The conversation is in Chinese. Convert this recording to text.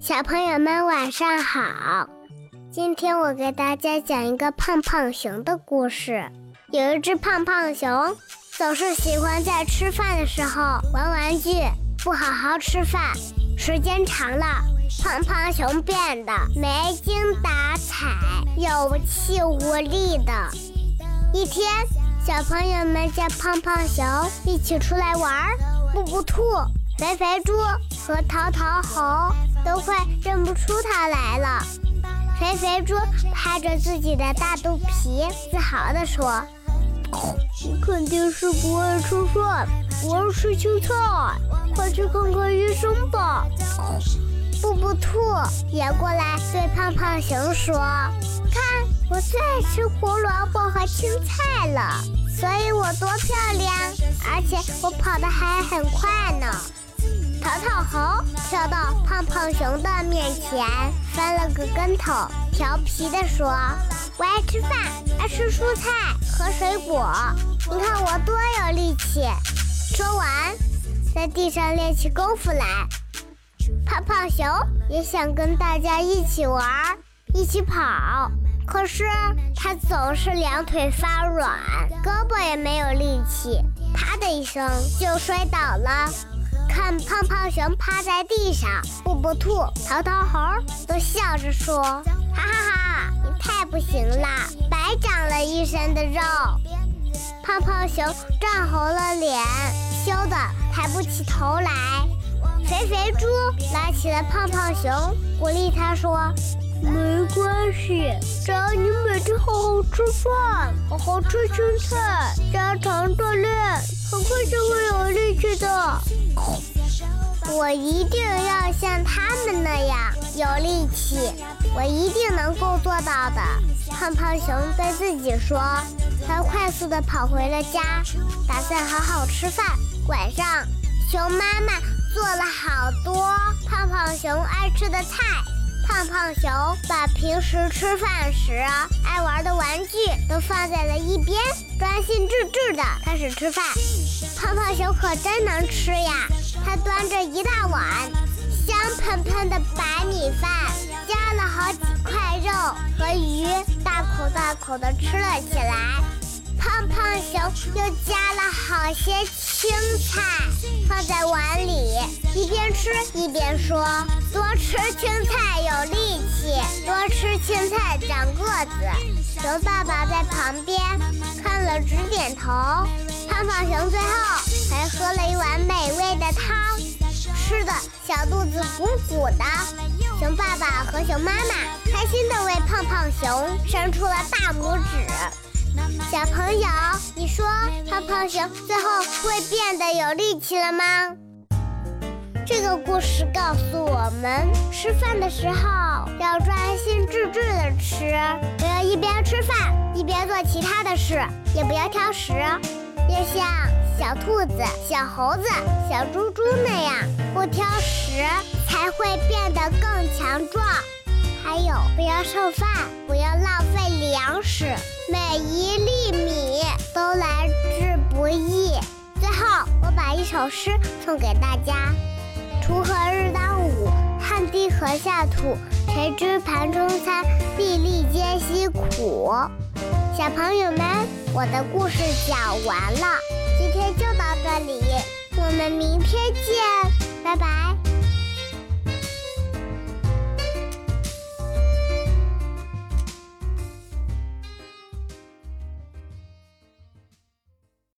小朋友们晚上好，今天我给大家讲一个胖胖熊的故事。有一只胖胖熊，总是喜欢在吃饭的时候玩玩具，不好好吃饭。时间长了，胖胖熊变得没精打采、有气无力的。一天，小朋友们叫胖胖熊一起出来玩，布布兔、肥肥猪和淘淘猴都快认不出它来了。肥肥猪拍着自己的大肚皮，自豪地说：“肯定是不爱吃饭，不爱吃青菜，快去看看医生吧。”布布兔也过来对胖胖熊说：“看，我最爱吃胡萝卜和青菜了，所以我多漂亮，而且我跑得还很快呢。”淘淘猴跳到胖胖熊的面前，翻了个跟头，调皮地说：“我爱吃饭，爱吃蔬菜和水果，你看我多有力气。”说完，在地上练起功夫来。胖胖熊也想跟大家一起玩，一起跑，可是他总是两腿发软，胳膊也没有力气，啪的一声就摔倒了。看胖胖熊趴在地上，布布兔、淘淘猴都笑着说：“哈哈哈，你太不行了，白长了一身的肉。”胖胖熊涨红了脸，羞得抬不起头来。肥肥猪拉起了胖胖熊，鼓励他说：“没关系，只要你每天好好吃饭，好好吃青菜，加强锻炼，很快就会有力气的。”我一定要像他们那样有力气，我一定能够做到的。胖胖熊对自己说。他快速地跑回了家，打算好好吃饭。晚上，熊妈妈做了好多胖胖熊爱吃的菜。胖胖熊把平时吃饭时爱玩的玩具都放在了一边，专心致志地开始吃饭。胖胖熊可真能吃呀！他端着一大碗香喷喷的白米饭，加了好几块肉和鱼，大口大口地吃了起来。胖胖熊又加了好些青菜放在碗里，一边吃一边说：“多吃青菜有力气，多吃青菜长个子。”熊爸爸在旁边看了直点头。胖胖熊最后还喝了一碗美味的汤，吃的小肚子鼓鼓的。熊爸爸和熊妈妈开心地为胖胖熊伸出了大拇指。小朋友，你说胖胖熊最后会变得有力气了吗？这个故事告诉我们，吃饭的时候要专心致志的吃，不要一边吃饭一边做其他的事，也不要挑食，要像小兔子、小猴子、小猪猪那样不挑食，才会变得更强壮。还有，不要剩饭，不要浪费粮食，每一粒米都来之不易。最后，我把一首诗送给大家：锄禾日当午，汗滴禾下土。谁知盘中餐，粒粒皆辛苦。小朋友们，我的故事讲完了，今天就到这里，我们明天见，拜拜。